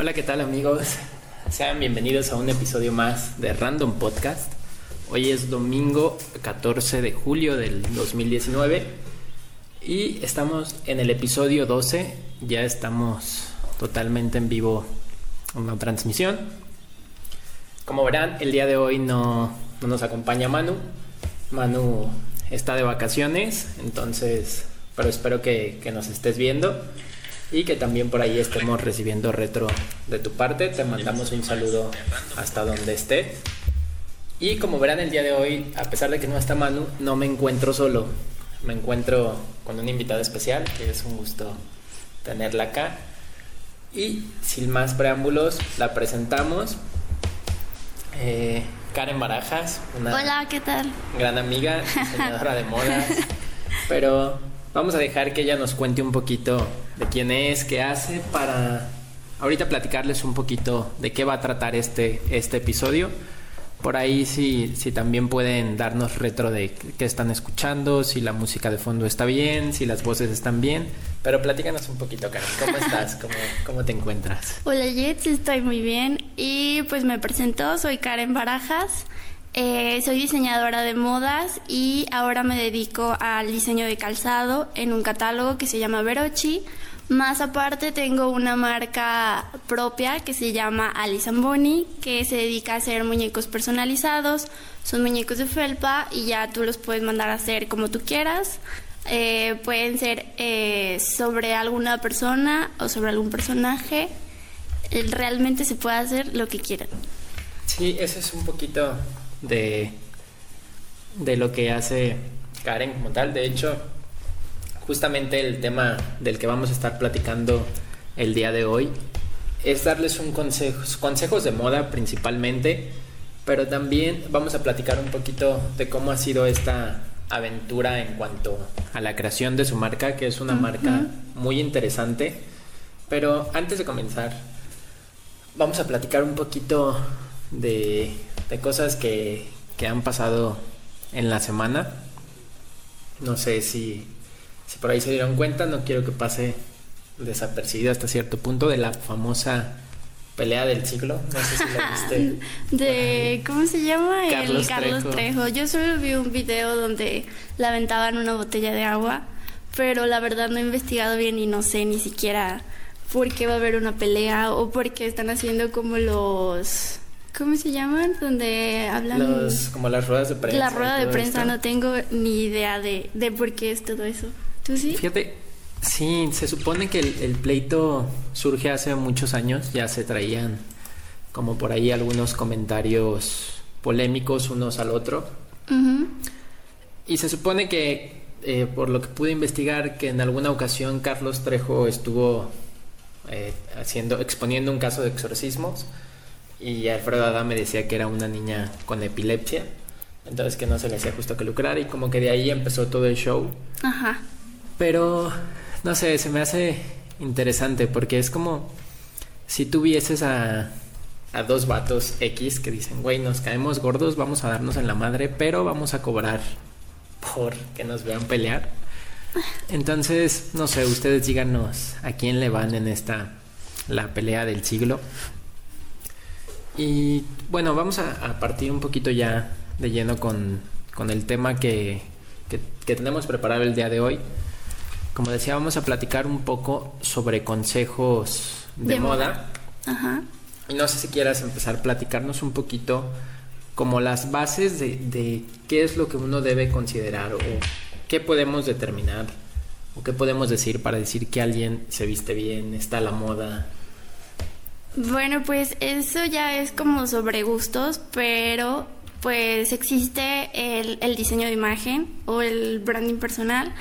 Hola, ¿qué tal amigos? Sean bienvenidos a un episodio más de Random Podcast. Hoy es domingo 14 de julio del 2019 y estamos en el episodio 12. Ya estamos totalmente en vivo en transmisión. Como verán, el día de hoy no, no nos acompaña Manu. Manu está de vacaciones, entonces, pero espero que, que nos estés viendo y que también por ahí estemos recibiendo retro de tu parte. Te mandamos un saludo hasta donde esté. Y como verán el día de hoy, a pesar de que no está Manu, no me encuentro solo. Me encuentro con una invitada especial, que es un gusto tenerla acá. Y sin más preámbulos, la presentamos. Eh, Karen Barajas, una Hola, ¿qué tal? gran amiga, diseñadora de modas. Pero vamos a dejar que ella nos cuente un poquito de quién es, qué hace, para ahorita platicarles un poquito de qué va a tratar este, este episodio. Por ahí si, si también pueden darnos retro de qué están escuchando, si la música de fondo está bien, si las voces están bien. Pero platícanos un poquito, Karen. ¿Cómo estás? ¿Cómo, cómo te encuentras? Hola, Jets, estoy muy bien. Y pues me presento, soy Karen Barajas. Eh, soy diseñadora de modas y ahora me dedico al diseño de calzado en un catálogo que se llama Verochi. Más aparte tengo una marca propia que se llama Alice Boni, que se dedica a hacer muñecos personalizados. Son muñecos de felpa y ya tú los puedes mandar a hacer como tú quieras. Eh, pueden ser eh, sobre alguna persona o sobre algún personaje. Realmente se puede hacer lo que quieran. Sí, eso es un poquito de, de lo que hace Karen como tal. De hecho, justamente el tema del que vamos a estar platicando el día de hoy es darles un consejo, consejos de moda principalmente, pero también vamos a platicar un poquito de cómo ha sido esta aventura en cuanto a la creación de su marca, que es una marca muy interesante. Pero antes de comenzar, vamos a platicar un poquito de, de cosas que, que han pasado en la semana. No sé si, si por ahí se dieron cuenta, no quiero que pase desapercibido hasta cierto punto de la famosa pelea del siglo. No sé si la viste. De, ¿cómo se llama? Carlos el Carlos Trejo. Trejo. Yo solo vi un video donde le aventaban una botella de agua, pero la verdad no he investigado bien y no sé ni siquiera por qué va a haber una pelea o por qué están haciendo como los... ¿Cómo se llaman? Donde hablan... Los, como las ruedas de prensa. La rueda de prensa esto. no tengo ni idea de, de por qué es todo eso. ¿Tú sí? Fíjate, sí, se supone que el, el pleito surge hace muchos años, ya se traían como por ahí algunos comentarios polémicos unos al otro. Y se supone que, eh, por lo que pude investigar, que en alguna ocasión Carlos Trejo estuvo eh, haciendo, exponiendo un caso de exorcismos y Alfredo Adame decía que era una niña con epilepsia, entonces que no se le hacía justo que lucrar y como que de ahí empezó todo el show. Ajá. Pero, no sé, se me hace interesante porque es como si tuvieses a, a dos vatos X que dicen, güey, nos caemos gordos, vamos a darnos en la madre, pero vamos a cobrar por que nos vean pelear. Entonces, no sé, ustedes díganos a quién le van en esta, la pelea del siglo. Y bueno, vamos a, a partir un poquito ya de lleno con, con el tema que, que, que tenemos preparado el día de hoy. Como decía, vamos a platicar un poco sobre consejos de, De moda. moda. Ajá. Y no sé si quieras empezar a platicarnos un poquito como las bases de, de qué es lo que uno debe considerar o qué podemos determinar o qué podemos decir para decir que alguien se viste bien, está a la moda. Bueno, pues eso ya es como sobre gustos, pero pues existe el, el diseño de imagen o el branding personal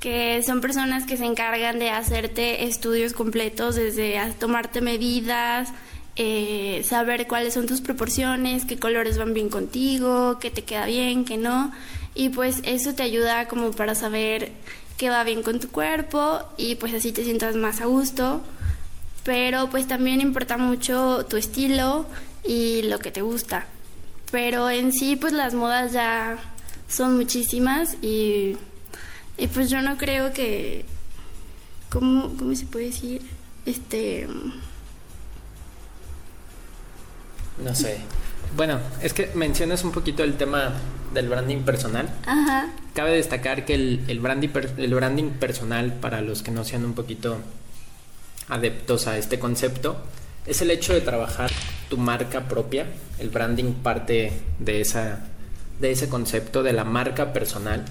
que son personas que se encargan de hacerte estudios completos, desde tomarte medidas, eh, saber cuáles son tus proporciones, qué colores van bien contigo, qué te queda bien, qué no. Y pues eso te ayuda como para saber qué va bien con tu cuerpo y pues así te sientas más a gusto. Pero pues también importa mucho tu estilo y lo que te gusta. Pero en sí pues las modas ya son muchísimas y, y pues yo no creo que... ¿Cómo, cómo se puede decir? Este... No sé. Bueno, es que mencionas un poquito el tema del branding personal. Ajá. Cabe destacar que el, el, branding, el branding personal, para los que no sean un poquito adeptos a este concepto, es el hecho de trabajar tu marca propia. El branding parte de, esa, de ese concepto de la marca personal.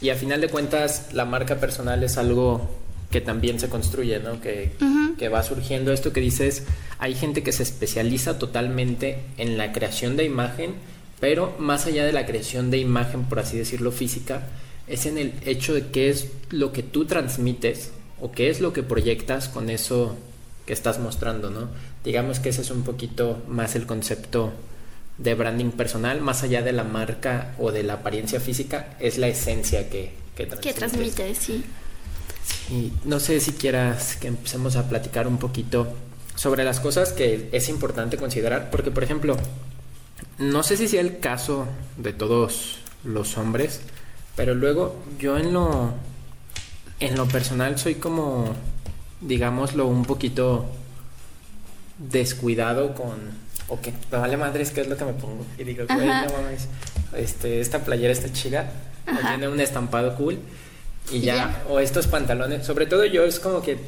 Y a final de cuentas, la marca personal es algo que también se construye, ¿no? Que, que va surgiendo esto que dices, hay gente que se especializa totalmente en la creación de imagen, pero más allá de la creación de imagen, por así decirlo, física, es en el hecho de qué es lo que tú transmites o qué es lo que proyectas con eso que estás mostrando, ¿no? Digamos que ese es un poquito más el concepto de branding personal, más allá de la marca o de la apariencia física, es la esencia que, que Que transmites. transmite, sí. Y no sé si quieras que empecemos a platicar un poquito sobre las cosas que es importante considerar, porque por ejemplo, no sé si sea el caso de todos los hombres, pero luego yo en lo en lo personal soy como digámoslo un poquito descuidado con o que me vale madres qué es lo que me pongo. Y digo, güey, no mames, este esta playera está chida, o tiene un estampado cool y ya, o estos pantalones, sobre todo yo es como que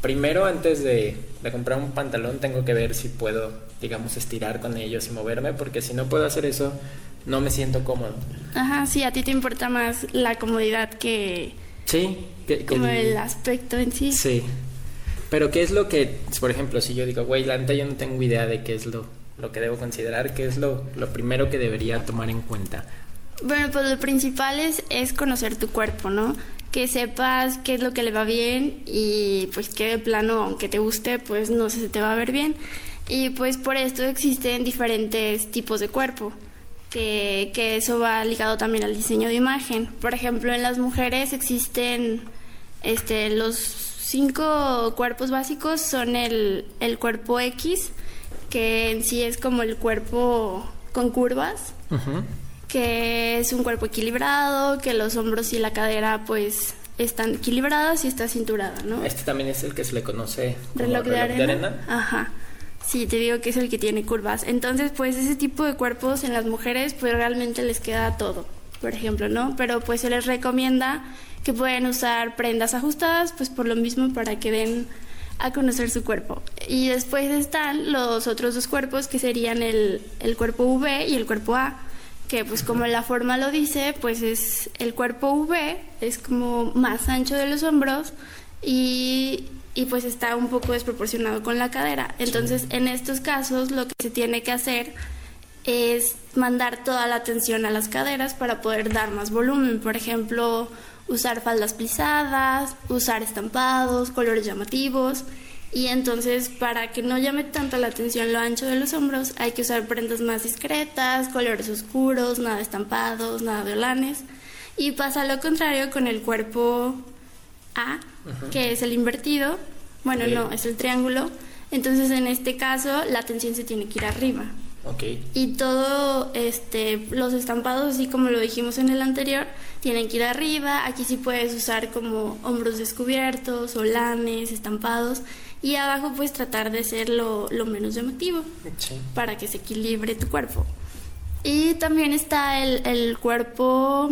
primero antes de, de comprar un pantalón tengo que ver si puedo, digamos, estirar con ellos y moverme, porque si no puedo hacer eso, no me siento cómodo. Ajá, sí, a ti te importa más la comodidad que Sí, que, como el- el aspecto en sí. Sí. Pero ¿qué es lo que, por ejemplo, si yo digo, güey, la neta yo no tengo idea de qué es lo, lo que debo considerar, qué es lo, lo primero que debería tomar en cuenta? Bueno, pues lo principal es, es conocer tu cuerpo, ¿no? Que sepas qué es lo que le va bien y pues que de plano, aunque te guste, pues no se te va a ver bien. Y pues por esto existen diferentes tipos de cuerpo, que, que eso va ligado también al diseño de imagen. Por ejemplo, en las mujeres existen este, los cinco cuerpos básicos, son el, el cuerpo X, que en sí es como el cuerpo con curvas que es un cuerpo equilibrado, que los hombros y la cadera pues están equilibrados y está cinturada, ¿no? Este también es el que se le conoce como reloj, de, arena. Ajá. Sí, te digo que es el que tiene curvas. Entonces, pues ese tipo de cuerpos en las mujeres pues realmente les queda todo, por ejemplo, ¿no? Pero pues se les recomienda que pueden usar prendas ajustadas pues por lo mismo para que den a conocer su cuerpo. Y después están los otros dos cuerpos que serían el, el cuerpo V y el cuerpo A, que pues como la forma lo dice, pues es el cuerpo V, es como más ancho de los hombros y, y pues está un poco desproporcionado con la cadera. Entonces en estos casos lo que se tiene que hacer es mandar toda la atención a las caderas para poder dar más volumen. Por ejemplo, usar faldas plisadas, usar estampados, colores llamativos. Y entonces, para que no llame tanto la atención lo ancho de los hombros, hay que usar prendas más discretas, colores oscuros, nada estampados, nada de olanes. Y pasa lo contrario con el cuerpo A, que es el invertido. Bueno, no, es el triángulo. Entonces, en este caso, la atención se tiene que ir arriba. Ok. Y todo, este, los estampados, así como lo dijimos en el anterior, tienen que ir arriba. Aquí sí puedes usar como hombros descubiertos, olanes, estampados. Y abajo puedes tratar de ser lo, lo menos llamativo Sí. para que se equilibre tu cuerpo. Y también está el, el cuerpo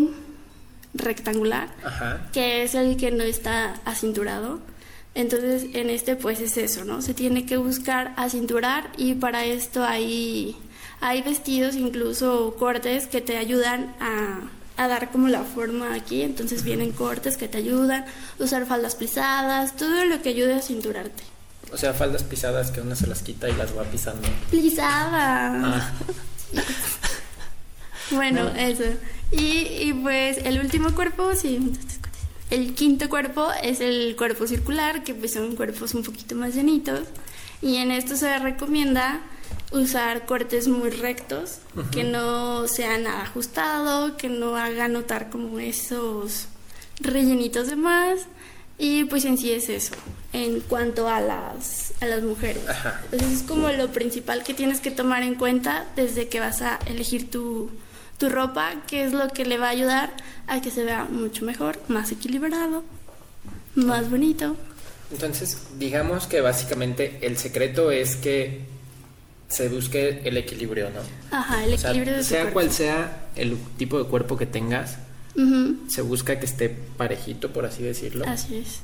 rectangular, Ajá. que es el que no está acinturado. Entonces, en este pues es eso, ¿no? Se tiene que buscar acinturar y para esto hay, hay vestidos, incluso cortes que te ayudan a, a dar como la forma aquí. Entonces vienen cortes que te ayudan, usar faldas plisadas, todo lo que ayude a cinturarte. O sea, faldas pisadas que uno se las quita y las va pisando. Plisada. Ah, Bueno, eso. Y, y pues el último cuerpo, sí. El quinto cuerpo es el cuerpo circular, que pues son cuerpos un poquito más llenitos. Y en esto se recomienda usar cortes muy rectos, que no sea nada ajustado, que no haga notar como esos rellenitos de más. Y pues en sí es eso, en cuanto a las, a las mujeres. Ajá. Entonces es como lo principal que tienes que tomar en cuenta desde que vas a elegir tu, tu ropa, que es lo que le va a ayudar a que se vea mucho mejor, más equilibrado, más bonito. Entonces, digamos que básicamente el secreto es que se busque el equilibrio, ¿no? Ajá, el O sea, equilibrio de tu sea cuerpo. cual sea el tipo de cuerpo que tengas, se busca que esté parejito, por así decirlo. Así es.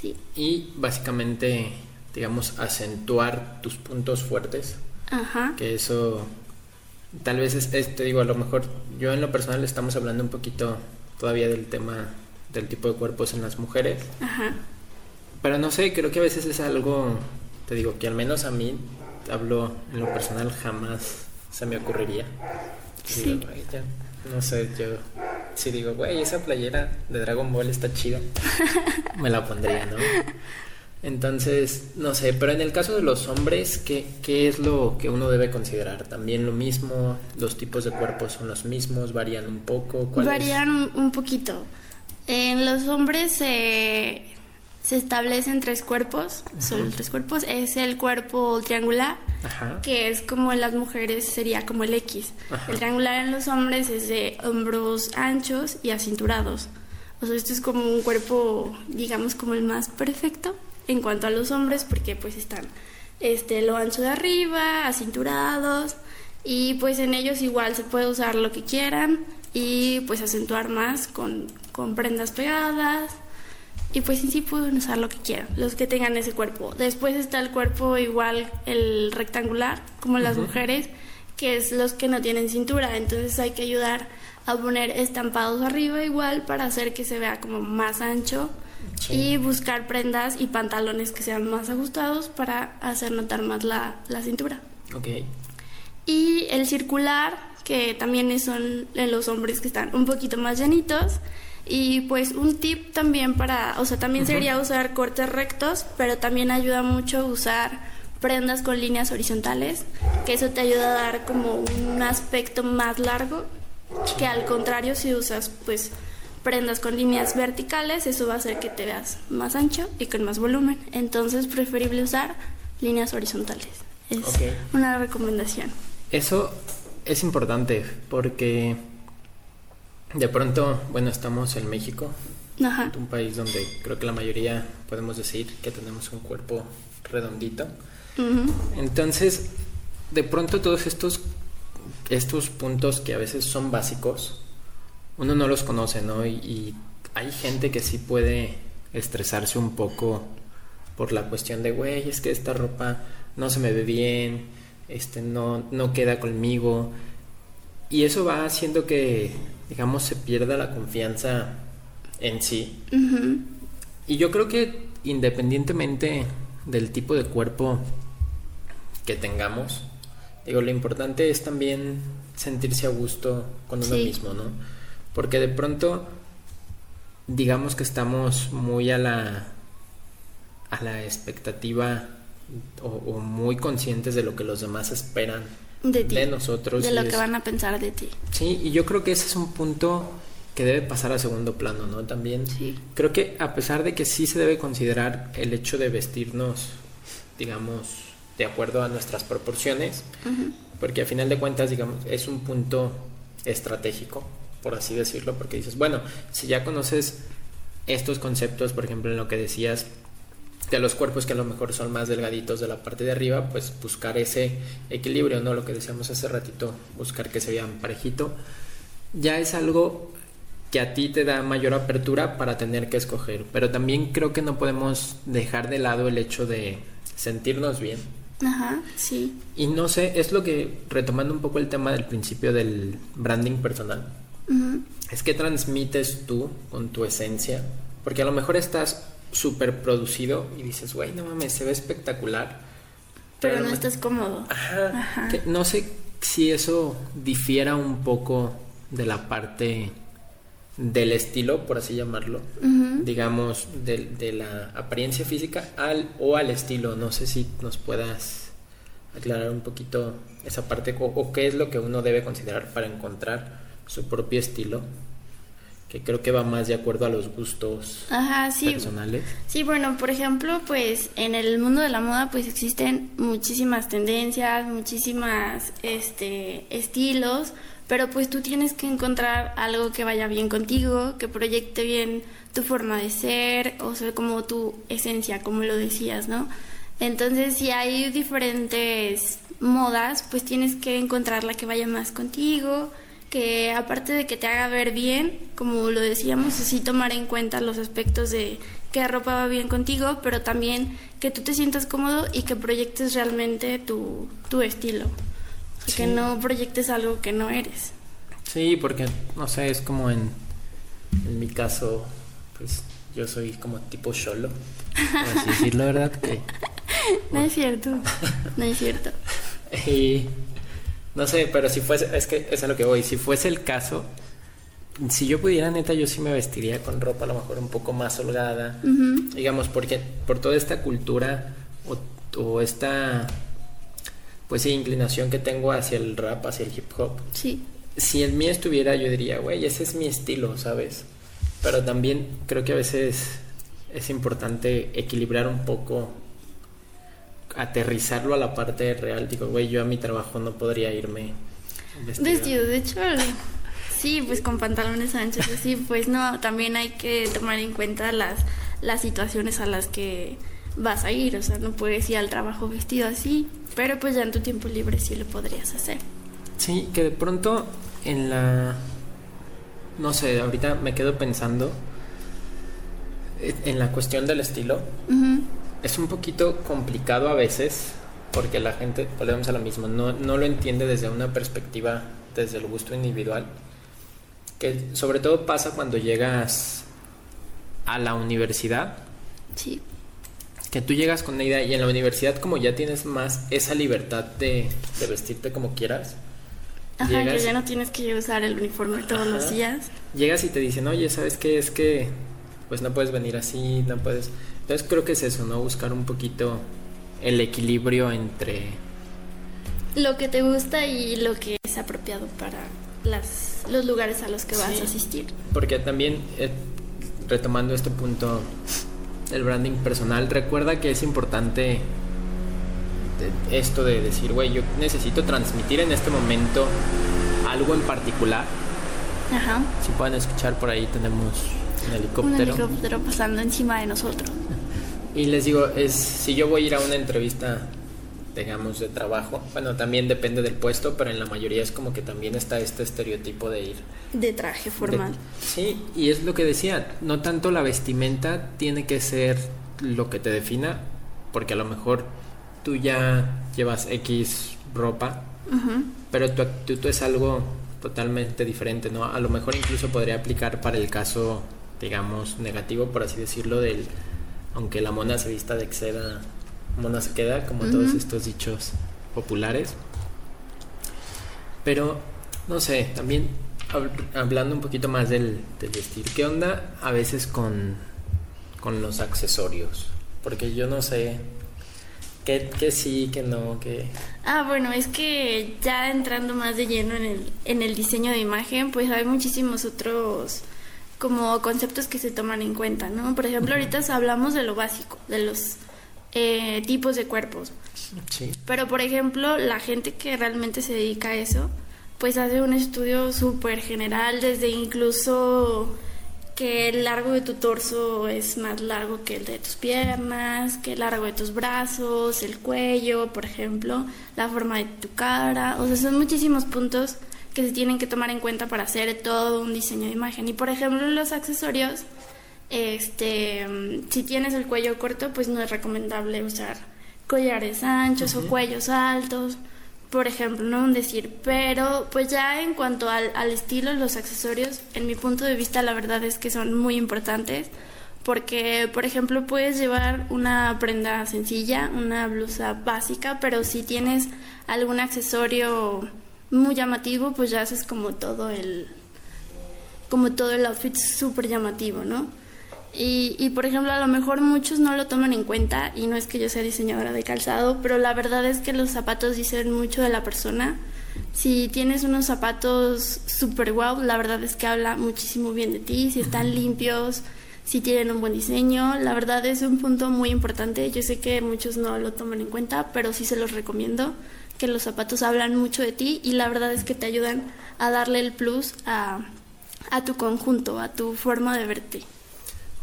Sí. Y básicamente, digamos, acentuar tus puntos fuertes. Ajá. Que eso, tal vez, es, es- te digo, a lo mejor yo en lo personal estamos hablando un poquito todavía del tema del tipo de cuerpos en las mujeres. Ajá. Pero no sé, creo que a veces es algo, te digo, que al menos a mí, hablo en lo personal, jamás se me ocurriría. Sí. No sé, yo si digo, güey, esa playera de Dragon Ball está chida, me la pondría, ¿no? Entonces, no sé, pero en el caso de los hombres, ¿qué, ¿qué es lo que uno debe considerar? ¿También lo mismo? ¿Los tipos de cuerpos son los mismos? ¿Varían un poco? ¿Cuál? Varían un, un poquito. En los hombres se, se establecen tres cuerpos, son tres cuerpos. Es el cuerpo triangular, Ajá. que es como en las mujeres sería como el X. Ajá. El triangular en los hombres es de hombros anchos y acinturados. O sea, esto es como un cuerpo, digamos, como el más perfecto en cuanto a los hombres, porque pues están este, lo ancho de arriba, acinturados, y pues en ellos igual se puede usar lo que quieran y pues acentuar más con, con prendas pegadas. Y pues en sí pueden usar lo que quieran, los que tengan ese cuerpo. Después está el cuerpo igual, el rectangular, como las mujeres, que es los que no tienen cintura. Entonces hay que ayudar a poner estampados arriba igual para hacer que se vea como más ancho. Sí. Y buscar prendas y pantalones que sean más ajustados para hacer notar más la, la cintura. Ok. Y el circular, que también son los hombres que están un poquito más llenitos. Y pues un tip también para, o sea, también sería usar cortes rectos, pero también ayuda mucho usar prendas con líneas horizontales, que eso te ayuda a dar como un aspecto más largo, que al contrario si usas pues prendas con líneas verticales, eso va a hacer que te veas más ancho y con más volumen. Entonces preferible usar líneas horizontales. Es Ok. una recomendación. Eso es importante porque de pronto, bueno, estamos en México, Ajá. un país donde creo que la mayoría podemos decir que tenemos un cuerpo redondito. Entonces, de pronto todos estos estos puntos que a veces son básicos, uno no los conoce, ¿no? Y, y hay gente que sí puede estresarse un poco por la cuestión de, güey, es que esta ropa no se me ve bien, este no no queda conmigo. Y eso va haciendo que digamos se pierda la confianza en sí. Y yo creo que independientemente del tipo de cuerpo que tengamos, digo, lo importante es también sentirse a gusto con uno Sí. mismo, ¿no? Porque de pronto, digamos que estamos muy a la, a la expectativa o, o muy conscientes de lo que los demás esperan De ti. de nosotros. De lo que van a pensar de ti. Sí, y yo creo que ese es un punto que debe pasar a segundo plano, ¿no? También Sí. creo que a pesar de que sí se debe considerar el hecho de vestirnos, digamos, de acuerdo a nuestras proporciones, porque a final de cuentas, digamos, es un punto estratégico, por así decirlo, porque dices, bueno, si ya conoces estos conceptos, por ejemplo, en lo que decías de los cuerpos que a lo mejor son más delgaditos de la parte de arriba, pues buscar ese equilibrio, ¿no? Lo que decíamos hace ratito, buscar que se vean parejito, ya es algo que a ti te da mayor apertura para tener que escoger, pero también creo que no podemos dejar de lado el hecho de sentirnos bien, Ajá, sí. y no sé, es lo que, retomando un poco el tema del principio del branding personal, es que transmites tú con tu esencia, porque a lo mejor estás súper producido y dices, güey, no mames, se ve espectacular. Pero no estás cómodo. Ajá, Ajá. que no sé si eso difiera un poco de la parte del estilo, por así llamarlo, digamos, de, de la apariencia física al o al estilo. No sé si nos puedas aclarar un poquito esa parte o, o qué es lo que uno debe considerar para encontrar su propio estilo, que creo que va más de acuerdo a los gustos Ajá, sí. personales. Sí, bueno, por ejemplo, pues en el mundo de la moda pues existen muchísimas tendencias, muchísimas este estilos, pero pues tú tienes que encontrar algo que vaya bien contigo, que proyecte bien tu forma de ser, o sea, como tu esencia, como lo decías, ¿no? Entonces, si hay diferentes modas, pues tienes que encontrar la que vaya más contigo, que aparte de que te haga ver bien, como lo decíamos, sí tomar en cuenta los aspectos de qué ropa va bien contigo, pero también que tú te sientas cómodo y que proyectes realmente tu, tu estilo. Y que no proyectes algo que no eres. Sí, porque, no sé, es como en, en mi caso, pues yo soy como tipo por así decirlo, ¿verdad? Que, No es cierto, no es cierto. y no sé, pero si fuese, es que es a lo que voy, si fuese el caso, si yo pudiera, neta, yo sí me vestiría con ropa a lo mejor un poco más holgada, digamos, porque por toda esta cultura o, o esta, pues sí, inclinación que tengo hacia el rap, hacia el hip hop, Sí, si el mío estuviera, yo diría, güey, ese es mi estilo, ¿sabes? Pero también creo que a veces es importante equilibrar un poco, aterrizarlo a la parte real. Digo, güey, yo a mi trabajo no podría irme vestido. vestido, de hecho, sí, pues con pantalones anchos, así, pues no, también hay que tomar en cuenta las, las situaciones a las que vas a ir, o sea, no puedes ir al trabajo vestido así, pero pues ya en tu tiempo libre sí lo podrías hacer. Sí, que de pronto en la... No sé, ahorita me quedo pensando eh, en la cuestión del estilo. Ujú, Es un poquito complicado a veces porque la gente, volvemos a lo mismo, no, no lo entiende desde una perspectiva, desde el gusto individual, que sobre todo pasa cuando llegas a la universidad, Sí, que tú llegas con una idea y en la universidad como ya tienes más esa libertad de, de vestirte como quieras, ajá, Llegas- que ya no tienes que usar el uniforme todos los Ajá. días. llegas y te dicen, oye, ¿sabes qué? Es que pues no puedes venir así, no puedes... Entonces creo que es eso, ¿no? Buscar un poquito el equilibrio entre... Lo que te gusta y lo que es apropiado para las, los lugares a los que vas Sí. a asistir. Porque también, eh, retomando este punto del branding personal, recuerda que es importante esto de decir, güey, yo necesito transmitir en este momento algo en particular. Ajá. Si pueden escuchar por ahí tenemos un Un helicóptero. helicóptero pasando encima de nosotros. Y les digo, es si yo voy a ir a una entrevista, digamos, de trabajo, bueno, también depende del puesto, pero en la mayoría es como que también está este estereotipo de ir De traje formal. De- sí, y es lo que decía, no tanto la vestimenta tiene que ser lo que te defina, porque a lo mejor tú ya llevas X ropa, pero tu actitud es algo totalmente diferente, ¿no? A lo mejor incluso podría aplicar para el caso, digamos, negativo, por así decirlo, del, aunque la mona se vista de seda, mona se queda, como todos estos dichos populares. Pero, no sé, también hab- hablando un poquito más del, del vestir, ¿qué onda a veces con, con los accesorios? Porque yo no sé qué, qué sí, qué no, qué... Ah, bueno, es que ya entrando más de lleno en el, en el diseño de imagen, pues hay muchísimos otros como conceptos que se toman en cuenta, ¿no? Por ejemplo, ahorita hablamos de lo básico, de los eh, tipos de cuerpos. Sí. Pero, por ejemplo, la gente que realmente se dedica a eso, pues hace un estudio súper general, desde incluso que el largo de tu torso es más largo que el de tus piernas, que el largo de tus brazos, el cuello, por ejemplo, la forma de tu cara. O sea, son muchísimos puntos que se tienen que tomar en cuenta para hacer todo un diseño de imagen. Y, por ejemplo, los accesorios, este, si tienes el cuello corto, pues no es recomendable usar collares anchos o cuellos altos, por ejemplo, no un decir, pero pues ya en cuanto al, al estilo, los accesorios, en mi punto de vista, la verdad es que son muy importantes, porque, por ejemplo, puedes llevar una prenda sencilla, una blusa básica, pero si tienes algún accesorio muy llamativo, pues ya haces como todo el, como todo el outfit súper llamativo, ¿no? Y, y, por ejemplo, a lo mejor muchos no lo toman en cuenta y no es que yo sea diseñadora de calzado, pero la verdad es que los zapatos dicen mucho de la persona. Si tienes unos zapatos super wow, la verdad es que habla muchísimo bien de ti, si están limpios, si tienen un buen diseño, la verdad es un punto muy importante. Yo sé que muchos no lo toman en cuenta, pero sí se los recomiendo, que los zapatos hablan mucho de ti y la verdad es que te ayudan a darle el plus a, a tu conjunto, a tu forma de verte.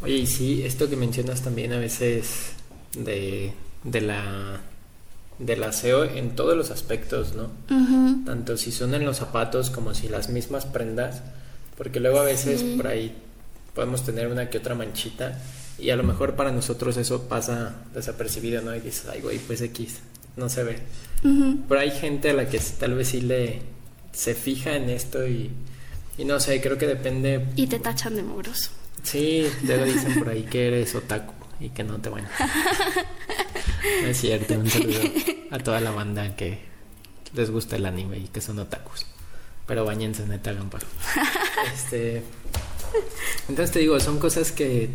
Oye, y sí, esto que mencionas también a veces de, de la del aseo en todos los aspectos, ¿no? Tanto si son en los zapatos como si las mismas prendas, porque luego a veces Sí. por ahí podemos tener una que otra manchita y a lo mejor para nosotros eso pasa desapercibido, ¿no? Y dices, ay, güey, pues X, no se ve. Ujú. Pero hay gente a la que tal vez sí le se fija en esto y, y no sé, creo que depende Y te tachan de mugroso. Sí, luego dicen por ahí que eres otaku y que no te bañas. No es cierto, un saludo a toda la banda que les gusta el anime y que son otakus. Pero bañense, neta, hagan paro. Este. Entonces te digo, son cosas que,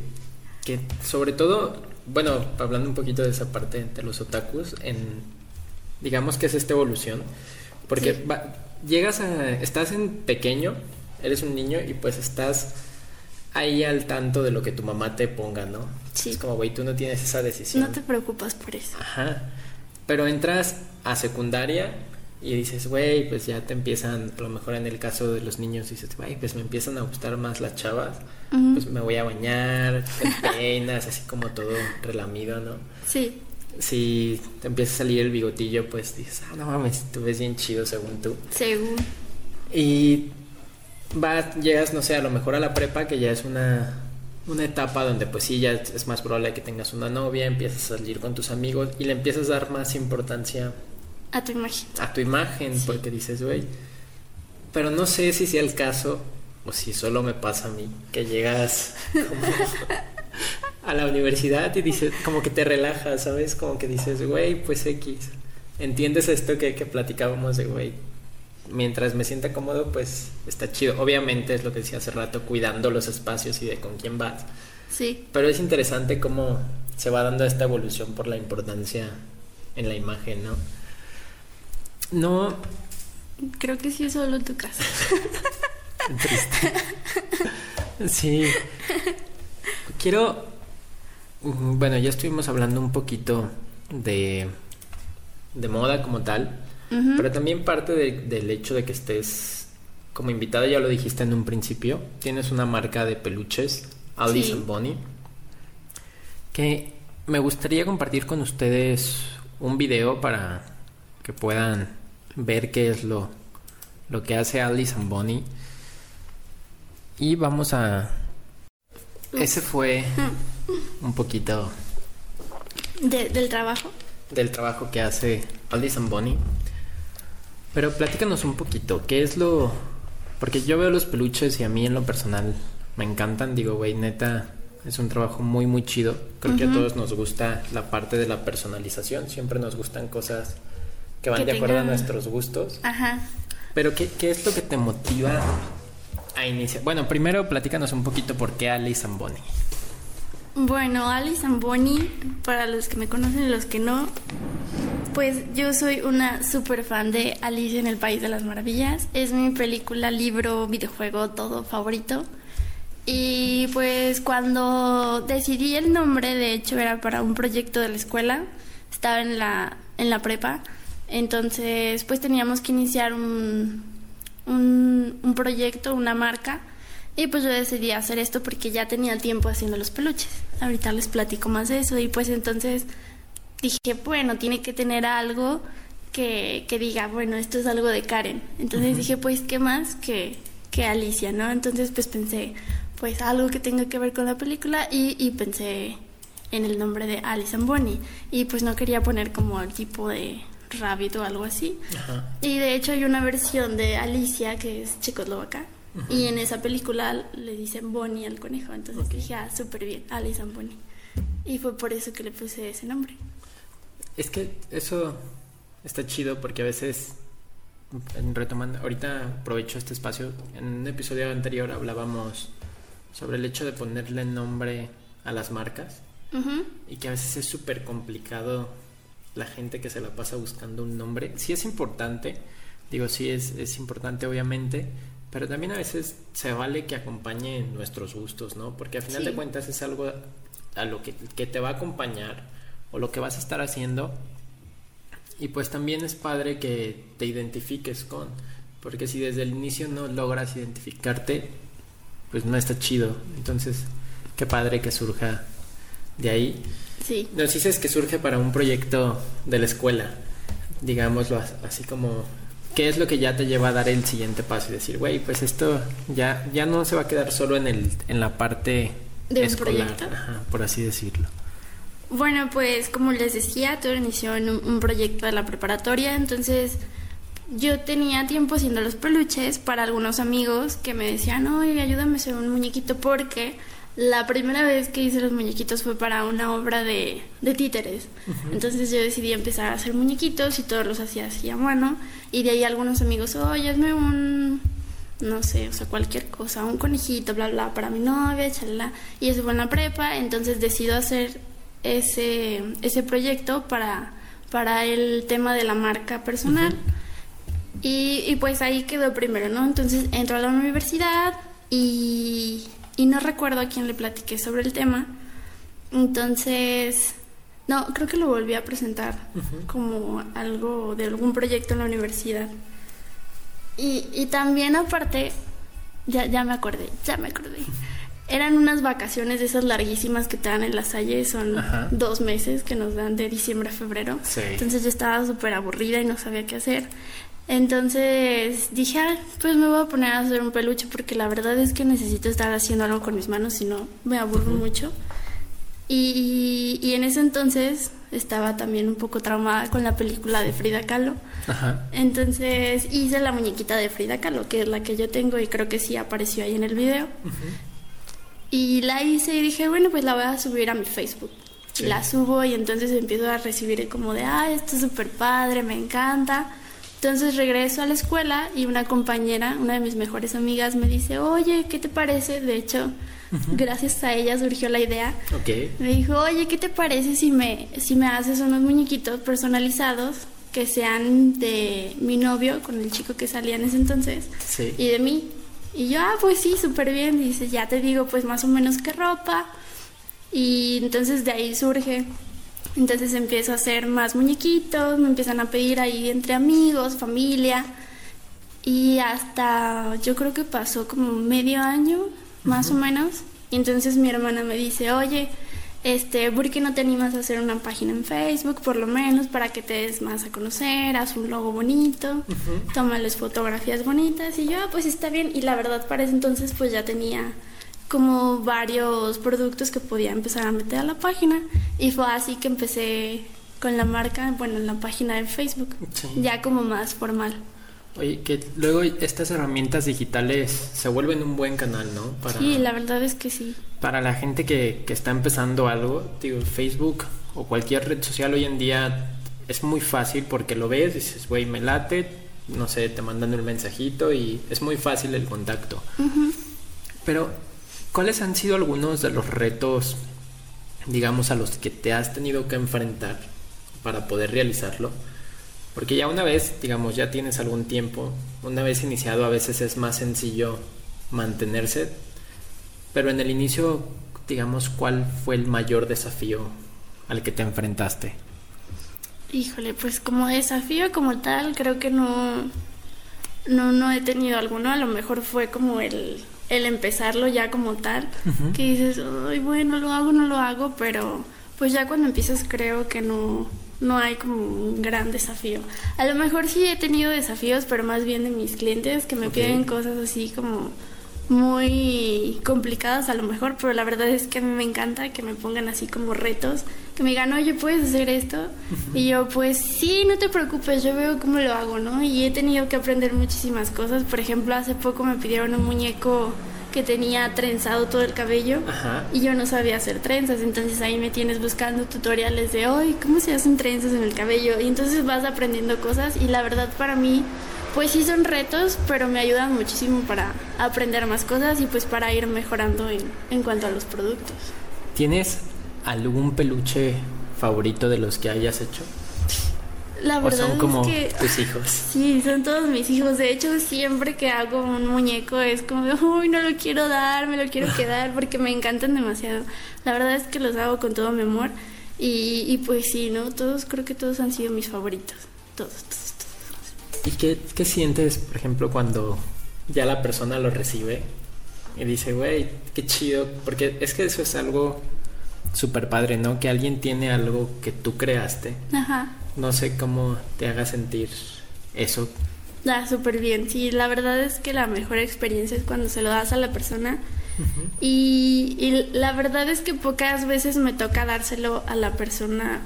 que sobre todo, bueno, hablando un poquito de esa parte de los otakus, en digamos que es esta evolución, porque Sí. va- llegas a, estás en pequeño, eres un niño y pues estás ahí al tanto de lo que tu mamá te ponga, ¿no? Sí. Es como, güey, tú no tienes esa decisión. No te preocupas por eso. Ajá. Pero entras a secundaria y dices, güey, pues ya te empiezan, a lo mejor en el caso de los niños dices, güey, pues me empiezan a gustar más las chavas, pues me voy a bañar, te peinas, así como todo relamido, ¿no? Sí, Si te empieza a salir el bigotillo, pues dices, ah, no mames, tú ves bien chido según tú. según. Y vas, llegas, no sé, a lo mejor a la prepa, que ya es una, una etapa donde pues sí, ya es más probable que tengas una novia, empiezas a salir con tus amigos y le empiezas a dar más importancia A tu imagen. a tu imagen, Sí. porque dices, güey, pero no sé si sea el caso o si solo me pasa a mí, que llegas como a la universidad y dices, como que te relajas, ¿sabes? Como que dices, güey, pues X. ¿Entiendes esto que, que platicábamos de, güey? Mientras me sienta cómodo, pues está chido. Obviamente es lo que decía hace rato, cuidando los espacios y de con quién vas. Sí, Pero es interesante cómo se va dando esta evolución por la importancia en la imagen, ¿no? No, creo que sí es solo tu caso. triste. Sí. Quiero. Mm, Bueno, ya estuvimos hablando un poquito de. de moda como tal. Pero también parte de- del hecho de que estés como invitada, ya lo dijiste en un principio. Tienes una marca de peluches, Alice Sí. and Bonnie. Que me gustaría compartir con ustedes un video para que puedan ver qué es lo, lo que hace Alice and Bonnie. Y vamos a. Ese fue un poquito De- del trabajo. del trabajo que hace Alice and Bonnie. Pero platícanos un poquito, ¿qué es lo...? Porque yo veo los peluches y a mí en lo personal me encantan. Digo, güey, neta, es un trabajo muy, muy chido. Creo que a todos nos gusta la parte de la personalización. Siempre nos gustan cosas que van Que de acuerdo a nuestros gustos. Ajá. Pero ¿qué, qué es lo que te motiva iniciar? Bueno, primero platícanos un poquito por qué Alice and Bonnie. Bueno, Alice and Bonnie, para los que me conocen y los que no, pues yo soy una super fan de Alice en el País de las Maravillas. Es mi película, libro, videojuego, todo favorito. Y pues cuando decidí el nombre, de hecho era para un proyecto de la escuela, estaba en la, en la prepa, entonces pues teníamos que iniciar un, un, un proyecto, una marca. Y pues yo decidí hacer esto porque ya tenía tiempo haciendo los peluches. Ahorita les platico más de eso. Y pues entonces dije, bueno, tiene que tener algo que, que diga, bueno, esto es algo de Karen. Entonces dije, pues, ¿qué más que, que Alicia, no? Entonces pues pensé, pues algo que tenga que ver con la película y, y pensé en el nombre de Alice and Bonnie. Y pues no quería poner como el tipo de rabbit o algo así. Ajá. Y de hecho hay una versión de Alicia que es checoslovaca. Y en esa película le dicen Bonnie al conejo. Entonces dije, ah, súper bien, Alice and Bonnie. Y fue por eso que le puse ese nombre. Es que eso está chido porque a veces retomando, ahorita aprovecho este espacio. En un episodio anterior hablábamos sobre el hecho de ponerle nombre a las marcas y que a veces es súper complicado la gente que se la pasa buscando un nombre. Sí es importante, digo, sí es, es importante obviamente, pero también a veces se vale que acompañe nuestros gustos, ¿no? Porque al final Sí. de cuentas es algo a lo que, que te va a acompañar o lo que vas a estar haciendo. Y pues también es padre que te identifiques con, porque si desde el inicio no logras identificarte, pues no está chido. Entonces, qué padre que surja de ahí. Sí. Nos dices que surge para un proyecto de la escuela, digámoslo as- así como, ¿qué es lo que ya te lleva a dar el siguiente paso y decir, güey, pues esto ya, ya no se va a quedar solo en, el, en la parte ¿De un escolar, proyecto? ajá, por así decirlo? Bueno, pues como les decía, todo inició en un, un proyecto de la preparatoria, entonces yo tenía tiempo haciendo los peluches para algunos amigos que me decían, oye, ayúdame a hacer un muñequito porque la primera vez que hice los muñequitos fue para una obra de, de títeres. Entonces yo decidí empezar a hacer muñequitos y todos los hacía así a mano y de ahí algunos amigos, oye, hazme un no sé, o sea, cualquier cosa, un conejito, bla, bla, para mi novia, chalala. Y eso fue en la prepa, entonces decido hacer ese, ese proyecto para, para el tema de la marca personal. y, y pues ahí quedó primero, ¿no? Entonces entro a la universidad y, y no recuerdo a quién le platiqué sobre el tema. Entonces, no, creo que lo volví a presentar como algo de algún proyecto en la universidad. Y, y también aparte, ya, ya me acordé, ya me acordé. Eran unas vacaciones de esas larguísimas que te dan en la Salle, son Ajá. dos meses que nos dan de diciembre a febrero. Sí. Entonces yo estaba súper aburrida y no sabía qué hacer. Entonces dije, "Ah, pues me voy a poner a hacer un peluche porque la verdad es que necesito estar haciendo algo con mis manos, si no me aburro mucho. Y, y en ese entonces estaba también un poco traumada con la película de Frida Kahlo. Ajá. Entonces hice la muñequita de Frida Kahlo, que es la que yo tengo y creo que sí apareció ahí en el video. Y la hice y dije, bueno, pues la voy a subir a mi Facebook. Sí. La subo y entonces empiezo a recibir como de, ay, esto es súper padre, me encanta. Entonces regreso a la escuela y una compañera, una de mis mejores amigas, me dice, oye, ¿qué te parece? De hecho, gracias a ella surgió la idea. Ok. Me dijo, oye, ¿qué te parece si me, si me haces unos muñequitos personalizados que sean de mi novio con el chico que salía en ese entonces Sí. y de mí? Y yo, ah, pues sí, súper bien. Dice, ya te digo, pues más o menos qué ropa. Y entonces de ahí surge. Entonces empiezo a hacer más muñequitos, me empiezan a pedir ahí entre amigos, familia. Y hasta yo creo que pasó como medio año, más o menos. Y entonces mi hermana me dice, oye, este, ¿por qué no te animas a hacer una página en Facebook, por lo menos, para que te des más a conocer, haz un logo bonito, tómales fotografías bonitas? Y yo, ah, pues está bien. Y la verdad, para ese entonces, pues ya tenía como varios productos que podía empezar a meter a la página. Y fue así que empecé con la marca, bueno, en la página de Facebook, Sí. ya como más formal. Oye, que luego estas herramientas digitales se vuelven un buen canal, ¿no? Para, Sí, la verdad es que sí. para la gente que, que está empezando algo, digo, Facebook o cualquier red social hoy en día es muy fácil porque lo ves, dices, güey, me late, no sé, te mandan un mensajito y es muy fácil el contacto. Pero, ¿cuáles han sido algunos de los retos, digamos, a los que te has tenido que enfrentar para poder realizarlo? Porque ya una vez, digamos, ya tienes algún tiempo, una vez iniciado a veces es más sencillo mantenerse, pero en el inicio, digamos, ¿cuál fue el mayor desafío al que te enfrentaste? Híjole, pues como desafío como tal, creo que no, no, no he tenido alguno. A lo mejor fue como el, el empezarlo ya como tal, que dices, ay, bueno, lo hago, no lo hago, pero pues ya cuando empiezas creo que no, no hay como un gran desafío. A lo mejor sí he tenido desafíos, pero más bien de mis clientes que me piden cosas así como muy complicadas a lo mejor, pero la verdad es que a mí me encanta que me pongan así como retos, que me digan, oye, ¿puedes hacer esto? Y yo, pues sí, no te preocupes, yo veo cómo lo hago, ¿no? Y he tenido que aprender muchísimas cosas. Por ejemplo, hace poco me pidieron un muñeco que tenía trenzado todo el cabello Ajá. y yo no sabía hacer trenzas, entonces ahí me tienes buscando tutoriales de hoy, ¿cómo se hacen trenzas en el cabello? Y entonces vas aprendiendo cosas y la verdad para mí pues sí son retos, pero me ayudan muchísimo para aprender más cosas y pues para ir mejorando en, en cuanto a los productos. ¿Tienes algún peluche favorito de los que hayas hecho? La ¿O verdad son como es que tus hijos? Sí, son todos mis hijos. De hecho, siempre que hago un muñeco es como, de, uy, no lo quiero dar, me lo quiero quedar porque me encantan demasiado. La verdad es que los hago con todo mi amor. Y, y pues sí, ¿no? Todos, creo que todos han sido mis favoritos. Todos, todos, todos. ¿Y qué, qué sientes, por ejemplo, cuando ya la persona lo recibe y dice, güey, qué chido? Porque es que eso es algo súper padre, ¿no? Que alguien tiene algo que tú creaste. Ajá. No sé cómo te haga sentir eso. Da súper bien. Sí, la verdad es que la mejor experiencia es cuando se lo das a la persona. y, y la verdad es que pocas veces me toca dárselo a la persona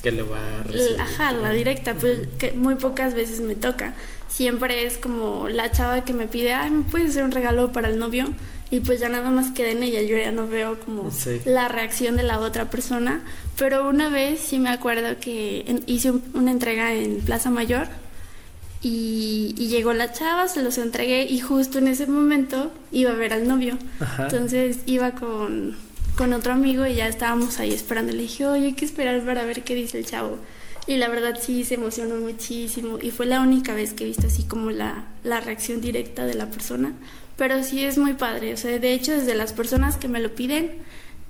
Que lo va a recibir. Ajá, la directa, pues que muy pocas veces me toca. Siempre es como la chava que me pide, ay, ¿me puedes hacer un regalo para el novio? Y pues ya nada más queda en ella, yo ya no veo como Sí. la reacción de la otra persona. Pero una vez sí me acuerdo que hice un- una entrega en Plaza Mayor y, y llegó la chava, se los entregué y justo en ese momento iba a ver al novio. Ajá. Entonces iba con, con otro amigo y ya estábamos ahí esperando. Le dije, oye, hay que esperar para ver qué dice el chavo. Y la verdad sí se emocionó muchísimo y fue la única vez que he visto así como la, la reacción directa de la persona. Pero sí es muy padre, o sea, de hecho desde las personas que me lo piden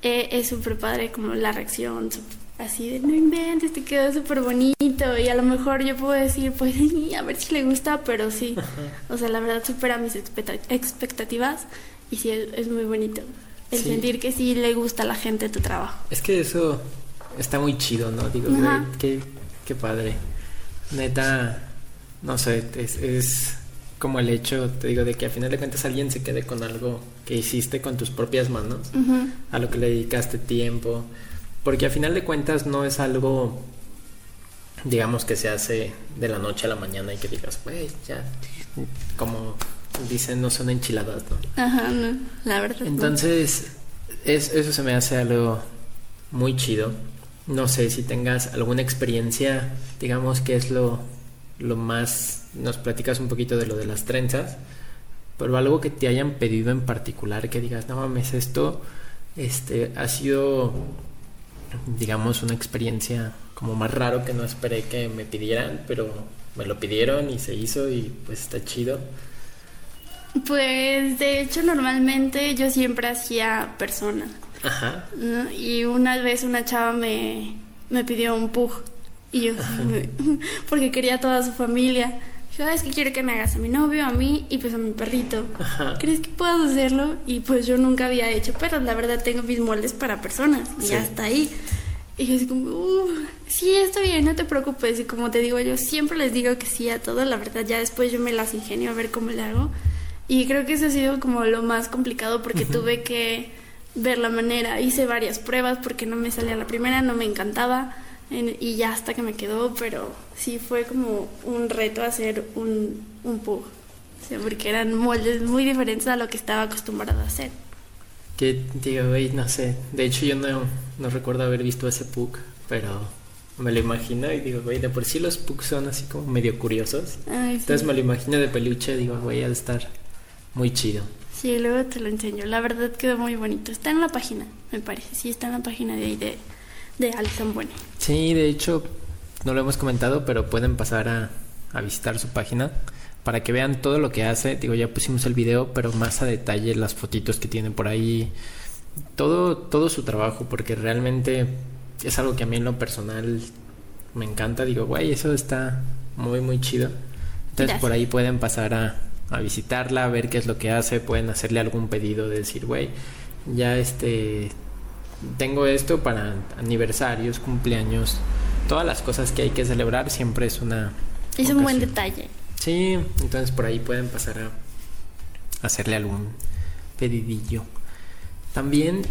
eh, es súper padre como la reacción, así de no inventes, te quedó súper bonito y a lo mejor yo puedo decir pues "Ay, a ver si le gusta, pero sí, o sea, la verdad supera mis expecta- expectativas y sí es, muy bonito el Sí. sentir que sí le gusta a la gente tu trabajo. Es que eso está muy chido, ¿no? Digo, qué, qué padre. Neta, no sé, es, es como el hecho, te digo, de que al final de cuentas alguien se quede con algo que hiciste con tus propias manos, a lo que le dedicaste tiempo. Porque al final de cuentas no es algo, digamos, que se hace de la noche a la mañana y que digas, güey, ya, como dicen, no son enchiladas, ¿no? Ajá, no, la verdad. no. Entonces, es- eso se me hace algo muy chido. No sé si tengas alguna experiencia, digamos que es lo, lo más, nos platicas un poquito de lo de las trenzas, pero algo que te hayan pedido en particular, que digas, no mames, esto este, ha sido, digamos, una experiencia como más raro que no esperé que me pidieran, pero me lo pidieron y se hizo y pues está chido. Pues de hecho normalmente yo siempre hacía persona. Ajá. ¿no? Y una vez una chava me, me pidió un pug. Y yo, porque quería a toda su familia. "Ah, es que quiero que me hagas a mi novio, a mí y pues a mi perrito. Ajá. ¿Crees que puedo hacerlo? Y pues yo nunca había hecho perros. La verdad tengo mis moldes para personas. Y Sí. está ahí. Y yo así como, "Uh, sí, está bien, no te preocupes. Y como te digo, yo siempre les digo que sí a todo. La verdad, ya después yo me las ingenio a ver cómo le hago. Y creo que eso ha sido como lo más complicado porque tuve que ver la manera. Hice varias pruebas porque no me salía la primera, no me encantaba. En- y ya hasta que me quedó, pero sí fue como un reto hacer un, un pug. O sea, porque eran moldes muy diferentes a lo que estaba acostumbrada a hacer. Que digo, güey, no sé. De hecho, yo no, no recuerdo haber visto ese Puck, pero me lo imagino y digo, güey, de por sí los Pucks son así como medio curiosos. Ay, sí. Entonces me lo imagino de peluche, digo, güey, ha de estar muy chido. Sí, luego te lo enseño. La verdad quedó muy bonito. Está en la página, me parece. Sí, está en la página de ahí de, de Alison Bone. Sí, de hecho, no lo hemos comentado, pero pueden pasar a, a visitar su página para que vean todo lo que hace. Digo, ya pusimos el video, pero más a detalle las fotitos que tiene por ahí. Todo, todo su trabajo, porque realmente es algo que a mí en lo personal me encanta. Digo, güey, eso está muy, muy chido. Entonces Gracias. por ahí pueden pasar a, a visitarla, a ver qué es lo que hace, pueden hacerle algún pedido de decir, güey, ya este tengo esto para aniversarios, cumpleaños, todas las cosas que hay que celebrar siempre es una Es un buen detalle. Sí, entonces por ahí pueden pasar a hacerle algún pedidillo. También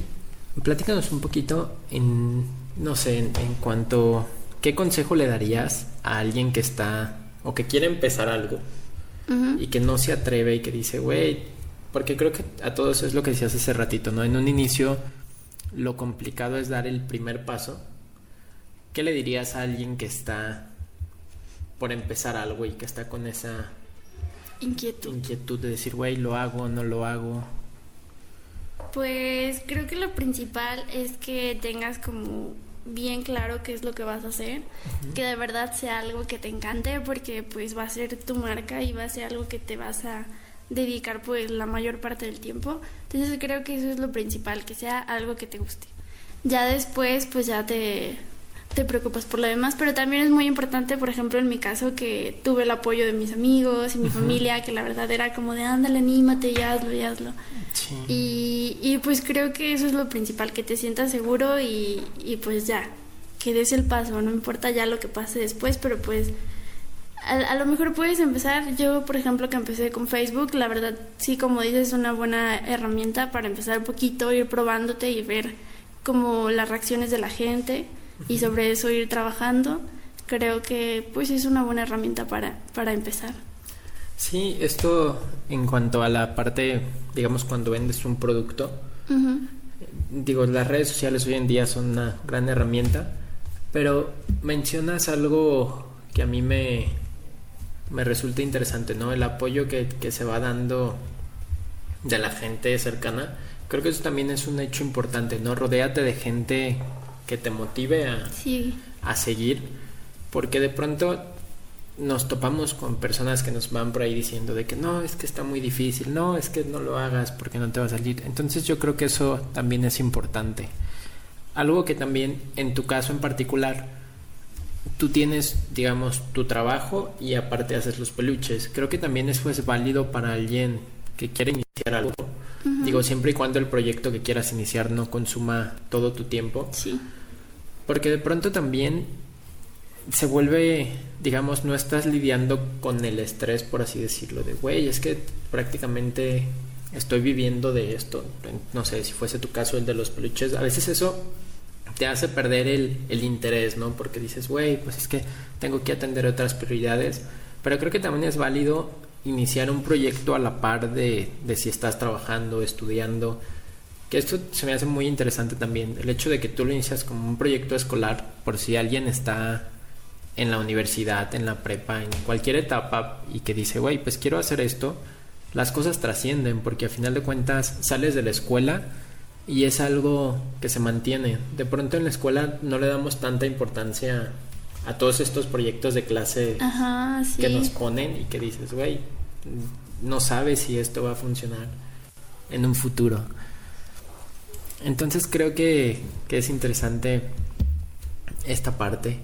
platícanos un poquito en no sé, en, en cuanto qué consejo le darías a alguien que está o que quiere empezar algo y que no se atreve y que dice, güey, porque creo que a todos es lo que decías hace ratito, ¿no? En un inicio lo complicado es dar el primer paso. ¿Qué le dirías a alguien que está por empezar algo y que está con esa inquietud. inquietud de decir, güey, lo hago, no lo hago? Pues creo que lo principal es que tengas como bien claro qué es lo que vas a hacer, que de verdad sea algo que te encante porque pues va a ser tu marca y va a ser algo que te vas a dedicar pues la mayor parte del tiempo. Entonces creo que eso es lo principal, que sea algo que te guste. Ya después pues ya te, te preocupas por lo demás, pero también es muy importante, por ejemplo, en mi caso, que tuve el apoyo de mis amigos y mi familia, que la verdad era como de, ándale, anímate y hazlo y hazlo. Sí. Y, y pues creo que eso es lo principal, que te sientas seguro y, y pues ya, que des el paso, no importa ya lo que pase después, pero pues a, a lo mejor puedes empezar, yo por ejemplo que empecé con Facebook, la verdad sí como dices es una buena herramienta para empezar un poquito, ir probándote y ver como las reacciones de la gente y sobre eso ir trabajando. Creo que pues es una buena herramienta para, para empezar. Sí, esto en cuanto a la parte, digamos, cuando vendes un producto, digo, las redes sociales hoy en día son una gran herramienta, pero mencionas algo que a mí me, me resulta interesante, ¿no? El apoyo que, que se va dando de la gente cercana. Creo que eso también es un hecho importante, ¿no? Rodéate de gente que te motive a, Sí, a seguir, porque de pronto nos topamos con personas que nos van por ahí diciendo de que no, es que está muy difícil, no, es que no lo hagas porque no te va a salir. Entonces yo creo que eso también es importante. Algo que también en tu caso en particular, tú tienes, digamos, tu trabajo y aparte haces los peluches. Creo que también eso es válido para alguien que quiere iniciar algo. Digo, siempre y cuando el proyecto que quieras iniciar no consuma todo tu tiempo. sí. Porque de pronto también se vuelve, digamos, no estás lidiando con el estrés, por así decirlo, de, güey, es que prácticamente estoy viviendo de esto. No sé, si fuese tu caso el de los peluches, a veces eso te hace perder el, el interés, ¿no? Porque dices, güey, pues es que tengo que atender otras prioridades. Pero creo que también es válido iniciar un proyecto a la par de, de si estás trabajando, estudiando. Que esto se me hace muy interesante también. El hecho de que tú lo inicias como un proyecto escolar, por si alguien está en la universidad, en la prepa, en cualquier etapa y que dice, güey, pues quiero hacer esto, las cosas trascienden porque a final de cuentas sales de la escuela y es algo que se mantiene. De pronto en la escuela no le damos tanta importancia a todos estos proyectos de clase Ajá, sí. que nos ponen y que dices, güey, no sabes si esto va a funcionar en un futuro. Entonces creo que, que es interesante esta parte.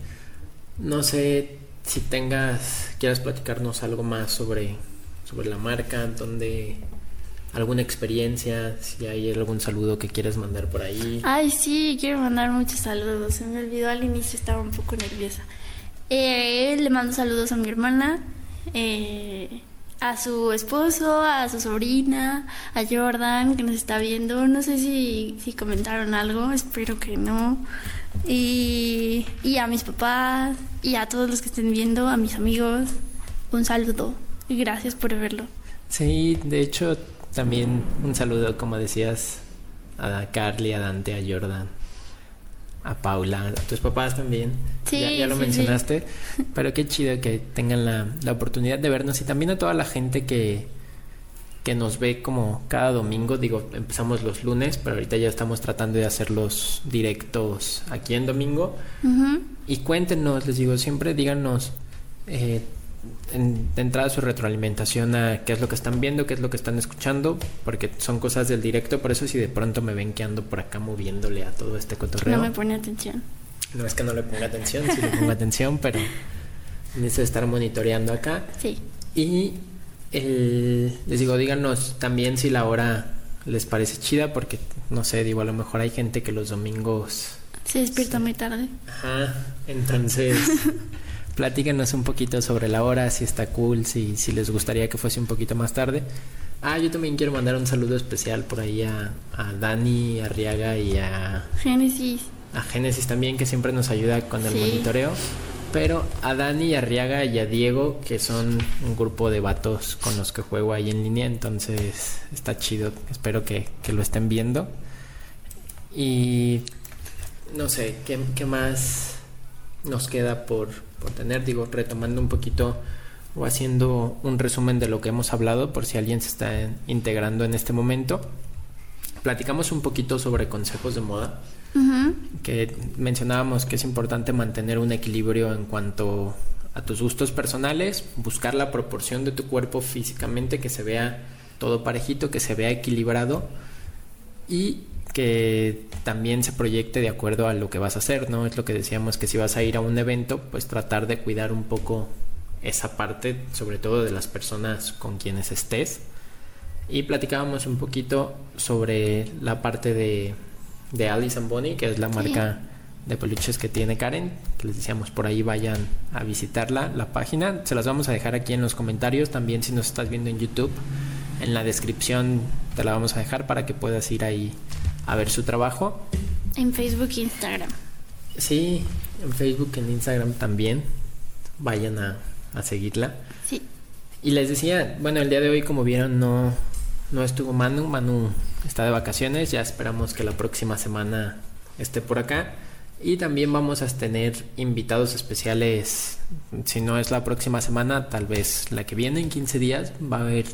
No sé si tengas, quieras platicarnos algo más sobre, sobre la marca, donde alguna experiencia, si hay algún saludo que quieres mandar por ahí. Ay, sí, quiero mandar muchos saludos. Se me olvidó al inicio, estaba un poco nerviosa. Eh, le mando saludos a mi hermana, eh, a su esposo, a su sobrina, a Jordan, que nos está viendo. No sé si, si comentaron algo, espero que no. Y, y a mis papás, y a todos los que estén viendo, a mis amigos, un saludo. Y gracias por verlo. Sí, de hecho, también un saludo, como decías, a Carly, a Dante, a Jordan, a Paula, a tus papás también. Sí, ya, ya lo sí, mencionaste, pero qué chido que tengan la, la oportunidad de vernos y también a toda la gente que, que nos ve como cada domingo. Digo, empezamos los lunes, pero ahorita ya estamos tratando de hacer los directos aquí en domingo. Y cuéntenos, les digo, siempre díganos eh, en- de entrada su retroalimentación a qué es lo que están viendo, qué es lo que están escuchando, porque son cosas del directo, por eso si de pronto me ven que ando por acá moviéndole a todo este cotorreo. No me pone atención. No es que no le ponga atención, sí le pongo atención, pero necesito estar monitoreando acá. Sí. Y el- les digo, díganos también si la hora les parece chida, porque no sé, digo, a lo mejor hay gente que los domingos Se despierta muy tarde. Ajá, entonces platíquenos un poquito sobre la hora, si está cool, si, si les gustaría que fuese un poquito más tarde. Ah, yo también quiero mandar un saludo especial por ahí a, a Dani Arriaga y a, Génesis. a Génesis también, que siempre nos ayuda con el Sí. monitoreo. Pero a Dani Arriaga y a Diego, que son un grupo de vatos con los que juego ahí en línea, entonces está chido. Espero que, que lo estén viendo. Y no sé, ¿qué, qué más nos queda por, por tener? Digo, retomando un poquito o haciendo un resumen de lo que hemos hablado por si alguien se está en- integrando en este momento. Platicamos un poquito sobre consejos de moda, que mencionábamos que es importante mantener un equilibrio en cuanto a tus gustos personales, buscar la proporción de tu cuerpo físicamente, que se vea todo parejito, que se vea equilibrado y que también se proyecte de acuerdo a lo que vas a hacer, ¿no? Es lo que decíamos que si vas a ir a un evento, pues tratar de cuidar un poco esa parte, sobre todo de las personas con quienes estés. Y platicábamos un poquito sobre la parte de, de Alice and Bonnie, que es la marca de peluches que tiene Karen, que les decíamos por ahí vayan a visitarla, la página. Se las vamos a dejar aquí en los comentarios, también si nos estás viendo en YouTube, en la descripción te la vamos a dejar para que puedas ir ahí a ver su trabajo. En Facebook e Instagram. Sí, en Facebook, en Instagram también. Vayan a, a seguirla. Sí. Y les decía, bueno, el día de hoy, como vieron, no, no estuvo Manu. Manu está de vacaciones. Ya esperamos que la próxima semana esté por acá. Y también vamos a tener invitados especiales. Si no es la próxima semana, tal vez la que viene en 15 días. Va a haber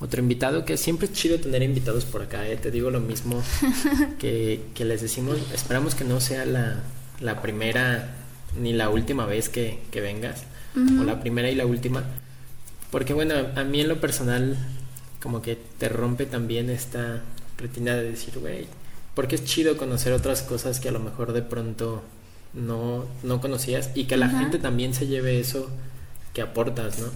otro invitado. Que siempre es chido tener invitados por acá. ¿eh? Te digo lo mismo que, que les decimos. Esperamos que no sea la, la primera ni la última vez que, que vengas. O la primera y la última. Porque bueno, a mí en lo personal como que te rompe también esta rutina de decir, güey, porque es chido conocer otras cosas que a lo mejor de pronto no, no conocías y que la Ajá. gente también se lleve eso que aportas, ¿no?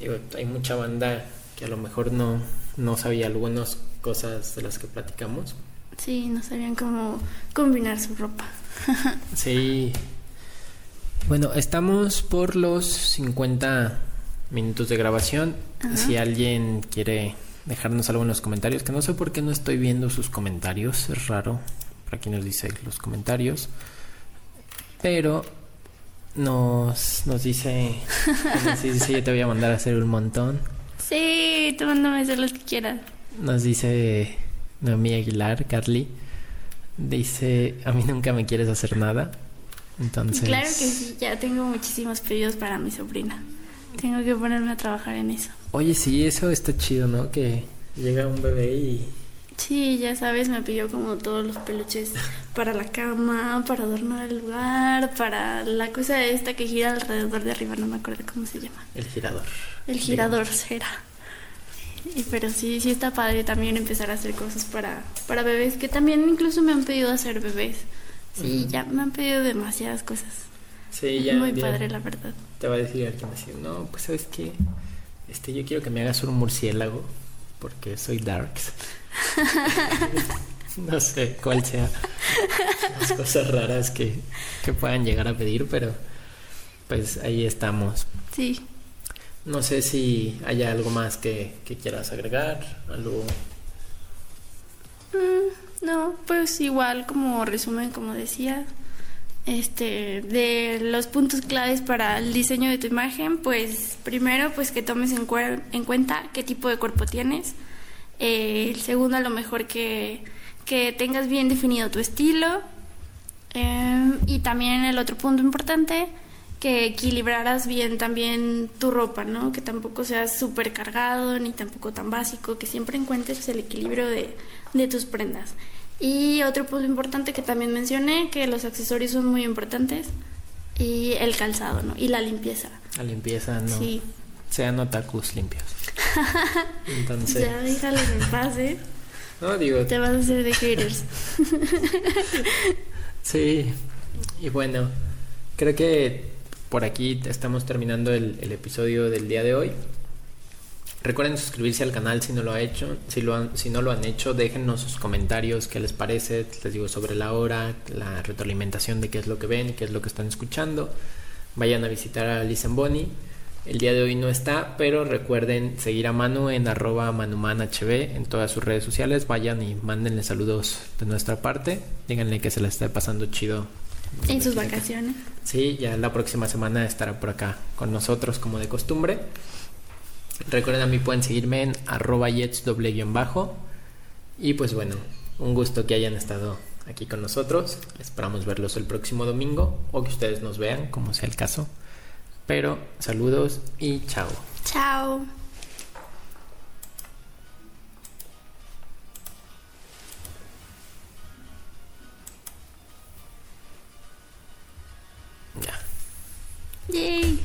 Digo, hay mucha banda que a lo mejor no, no sabía algunas cosas de las que platicamos. Sí, no sabían cómo combinar su ropa. Sí. Bueno, estamos por los 50 minutos de grabación. Ajá. Si alguien quiere dejarnos algo en los comentarios, que no sé por qué no estoy viendo sus comentarios, es raro. Por aquí nos dice los comentarios. Pero nos, nos dice, nos dice, yo te voy a mandar a hacer un montón. Sí, tú mándame hacer los que quieras. Nos dice Noemí Aguilar, Carly. Dice, a mí nunca me quieres hacer nada. Entonces... Claro que sí, ya tengo muchísimos pedidos para mi sobrina. Tengo que ponerme a trabajar en eso. Oye, sí, eso está chido, ¿no? Que llega un bebé y... Sí, ya sabes, me pidió como todos los peluches para la cama, para adornar el lugar, para la cosa esta que gira alrededor de arriba, no me acuerdo cómo se llama. El girador. El girador será. Y, pero sí, sí está padre también empezar a hacer cosas para, para bebés, que también incluso me han pedido hacer bebés. Sí, ya me han pedido demasiadas cosas. Sí, ya. Muy ya padre, la verdad. Te va a decir alguien así, no, pues sabes qué, este, yo quiero que me hagas un murciélago porque soy darks. no sé cuál sea las cosas raras que, que puedan llegar a pedir, pero pues ahí estamos. Sí. No sé si haya algo más que, que quieras agregar, algo... Mm, no, pues igual como resumen, como decía, este, de los puntos claves para el diseño de tu imagen, pues primero, pues que tomes en, en cuenta qué tipo de cuerpo tienes. Eh, el segundo, a lo mejor que, que tengas bien definido tu estilo. Eh, y también el otro punto importante, que equilibraras bien también tu ropa, ¿no? Que tampoco seas súper cargado ni tampoco tan básico, que siempre encuentres el equilibrio de, de tus prendas. Y otro punto importante que también mencioné, que los accesorios son muy importantes y el calzado, ¿no? Y la limpieza. La limpieza, no. Sí. Sean otakus limpios. Entonces... Ya déjalos en paz, ¿eh? No, digo, Te vas a hacer de haters. Sí, y bueno, creo que por aquí estamos terminando el, el episodio del día de hoy. Recuerden suscribirse al canal si no lo ha hecho, si lo han- si no lo han hecho, déjennos sus comentarios, qué les parece, les digo sobre la hora, la retroalimentación de qué es lo que ven, qué es lo que están escuchando. Vayan a visitar a Liz Bonnie. El día de hoy no está, pero recuerden seguir a Manu en arroba manumanhb en todas sus redes sociales. Vayan y mándenle saludos de nuestra parte. Díganle que se la esté pasando chido. En sus vacaciones. Sí, ya la próxima semana estará por acá con nosotros como de costumbre. Recuerden a mí pueden seguirme en arroba jets doble guion bajo. Y pues bueno, un gusto que hayan estado aquí con nosotros. Esperamos verlos el próximo domingo o que ustedes nos vean, como sea el caso. Pero saludos y chao. Chao. Ya. Yay.